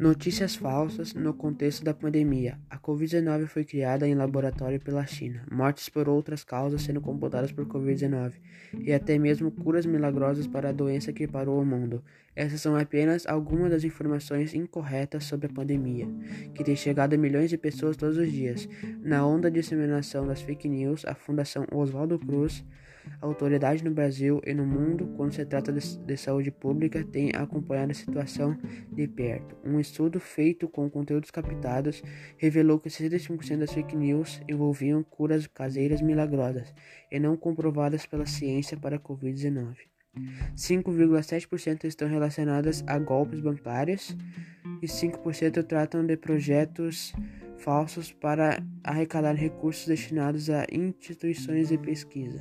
Notícias falsas no contexto da pandemia. A Covid-19 foi criada em laboratório pela China. Mortes por outras causas sendo computadas por Covid-19 e até mesmo curas milagrosas para a doença que parou o mundo. Essas são apenas algumas das informações incorretas sobre a pandemia, que tem chegado a milhões de pessoas todos os dias. Na onda de disseminação das fake news, a Fundação Oswaldo Cruz autoridade no Brasil e no mundo, quando se trata de, de, saúde pública, tem acompanhado a situação de perto. Um estudo feito com conteúdos captados revelou que 65% das fake news envolviam curas caseiras milagrosas e não comprovadas pela ciência para a Covid-19. 5,7% estão relacionadas a golpes bancários e 5% tratam de projetos falsos para arrecadar recursos destinados a instituições de pesquisa.